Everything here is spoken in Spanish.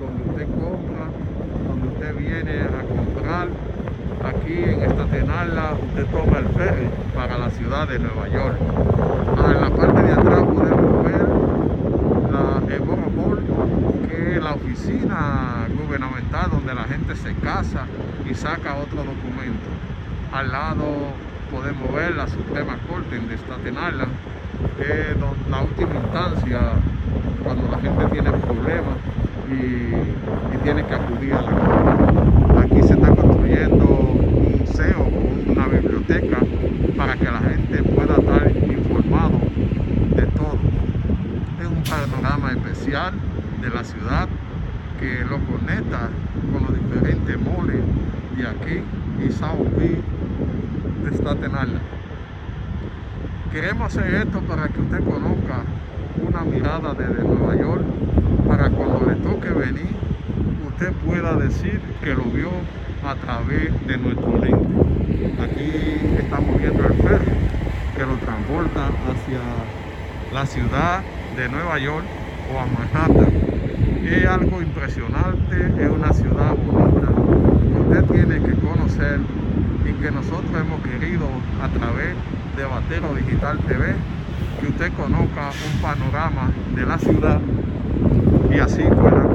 donde usted compra, donde usted viene a comprar. Aquí en Estatenala usted toma el ferry para la ciudad de Nueva York. Ah, en la parte de atrás podemos ver la Evora que es la oficina gubernamental donde la gente se casa y saca otro documento. Al lado podemos ver la Suprema Corte en Staten que es la última instancia Aquí se está construyendo un museo, una biblioteca, para que la gente pueda estar informado de todo. Es un panorama especial de la ciudad que lo conecta con los diferentes moles de aquí y Beach de Staten. Queremos hacer esto para que usted conozca una mirada desde Nueva York, para usted pueda decir que lo vio a través de nuestro lente. Aquí estamos viendo el ferry que lo transporta hacia la ciudad de Nueva York o a Manhattan. Es algo impresionante, es una ciudad bonita que usted tiene que conocer y que nosotros hemos querido a través de Batero Digital TV que usted conozca un panorama de la ciudad y así pueda